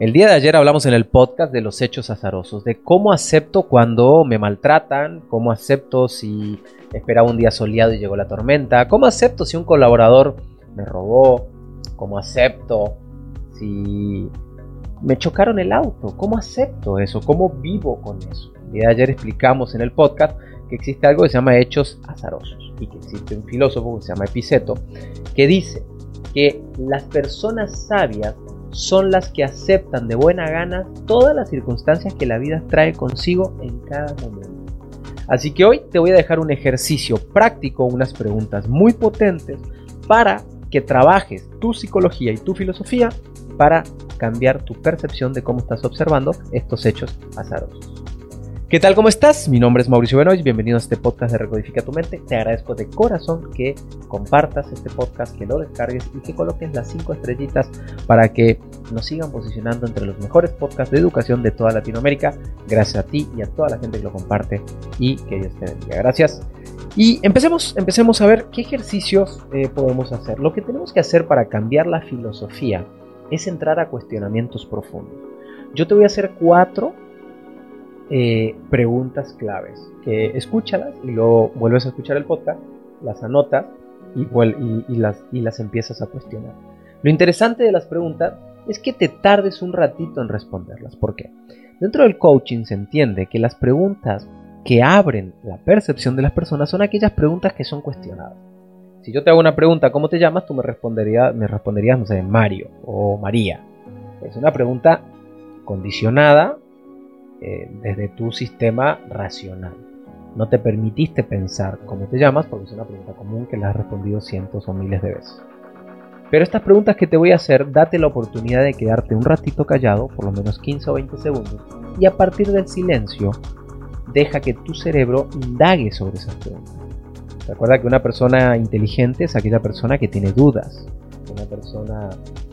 El día de ayer hablamos en el podcast de los hechos azarosos, de cómo acepto cuando me maltratan, cómo acepto si esperaba un día soleado y llegó la tormenta, cómo acepto si un colaborador me robó, cómo acepto si me chocaron el auto, cómo acepto eso, cómo vivo con eso. El día de ayer explicamos en el podcast que existe algo que se llama hechos azarosos y que existe un filósofo que se llama Epiceto que dice que las personas sabias son las que aceptan de buena gana todas las circunstancias que la vida trae consigo en cada momento. Así que hoy te voy a dejar un ejercicio práctico, unas preguntas muy potentes para que trabajes tu psicología y tu filosofía para cambiar tu percepción de cómo estás observando estos hechos azarosos. ¿Qué tal? ¿Cómo estás? Mi nombre es Mauricio Benoist, bienvenido a este podcast de Recodifica tu Mente. Te agradezco de corazón que compartas este podcast, que lo descargues y que coloques las 5 estrellitas para que nos sigan posicionando entre los mejores podcasts de educación de toda Latinoamérica. Gracias a ti y a toda la gente que lo comparte y que Dios te bendiga. Gracias. Y empecemos, empecemos a ver qué ejercicios eh, podemos hacer. Lo que tenemos que hacer para cambiar la filosofía es entrar a cuestionamientos profundos. Yo te voy a hacer cuatro eh, preguntas claves. Que escúchalas y luego vuelves a escuchar el podcast, las anotas y, y, las, y las empiezas a cuestionar. Lo interesante de las preguntas es que te tardes un ratito en responderlas. ¿Por qué? Dentro del coaching se entiende que las preguntas que abren la percepción de las personas son aquellas preguntas que son cuestionadas. Si yo te hago una pregunta, ¿cómo te llamas? Tú me responderías, me responderías, no sé, Mario o María. Es una pregunta condicionada eh, desde tu sistema racional. No te permitiste pensar cómo te llamas porque es una pregunta común que la has respondido cientos o miles de veces. Pero estas preguntas que te voy a hacer, date la oportunidad de quedarte un ratito callado, por lo menos 15 o 20 segundos, y a partir del silencio, deja que tu cerebro indague sobre esas preguntas. Recuerda que una persona inteligente es aquella persona que tiene dudas. Una persona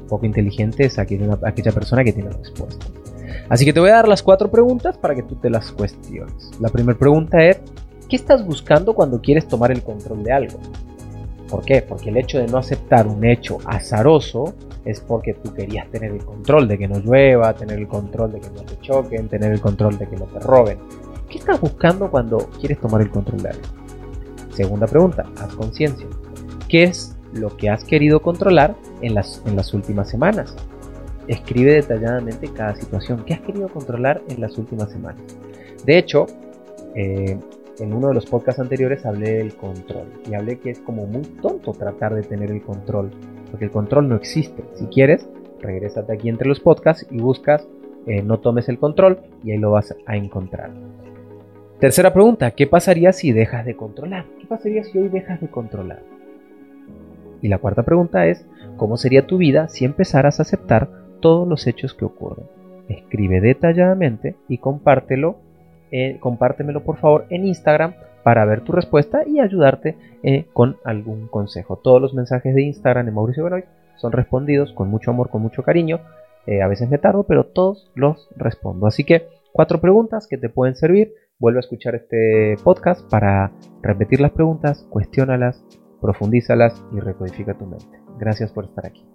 poco inteligente es aquella, aquella persona que tiene respuestas. Así que te voy a dar las cuatro preguntas para que tú te las cuestiones. La primera pregunta es, ¿qué estás buscando cuando quieres tomar el control de algo? ¿Por qué? Porque el hecho de no aceptar un hecho azaroso es porque tú querías tener el control de que no llueva, tener el control de que no te choquen, tener el control de que no te roben. ¿Qué estás buscando cuando quieres tomar el control de algo? Segunda pregunta, haz conciencia. ¿Qué es lo que has querido controlar en las, en las últimas semanas? Escribe detalladamente cada situación que has querido controlar en las últimas semanas. De hecho, eh, en uno de los podcasts anteriores hablé del control y hablé que es como muy tonto tratar de tener el control, porque el control no existe. Si quieres, regrésate aquí entre los podcasts y buscas eh, no tomes el control y ahí lo vas a encontrar. Tercera pregunta, ¿qué pasaría si dejas de controlar? ¿Qué pasaría si hoy dejas de controlar? Y la cuarta pregunta es, ¿cómo sería tu vida si empezaras a aceptar todos los hechos que ocurren. Escribe detalladamente y compártelo, eh, compártemelo por favor en Instagram para ver tu respuesta y ayudarte eh, con algún consejo. Todos los mensajes de Instagram de Mauricio Benoit son respondidos con mucho amor, con mucho cariño. Eh, a veces me tardo, pero todos los respondo. Así que cuatro preguntas que te pueden servir. Vuelve a escuchar este podcast para repetir las preguntas, cuestiónalas, profundízalas y recodifica tu mente. Gracias por estar aquí.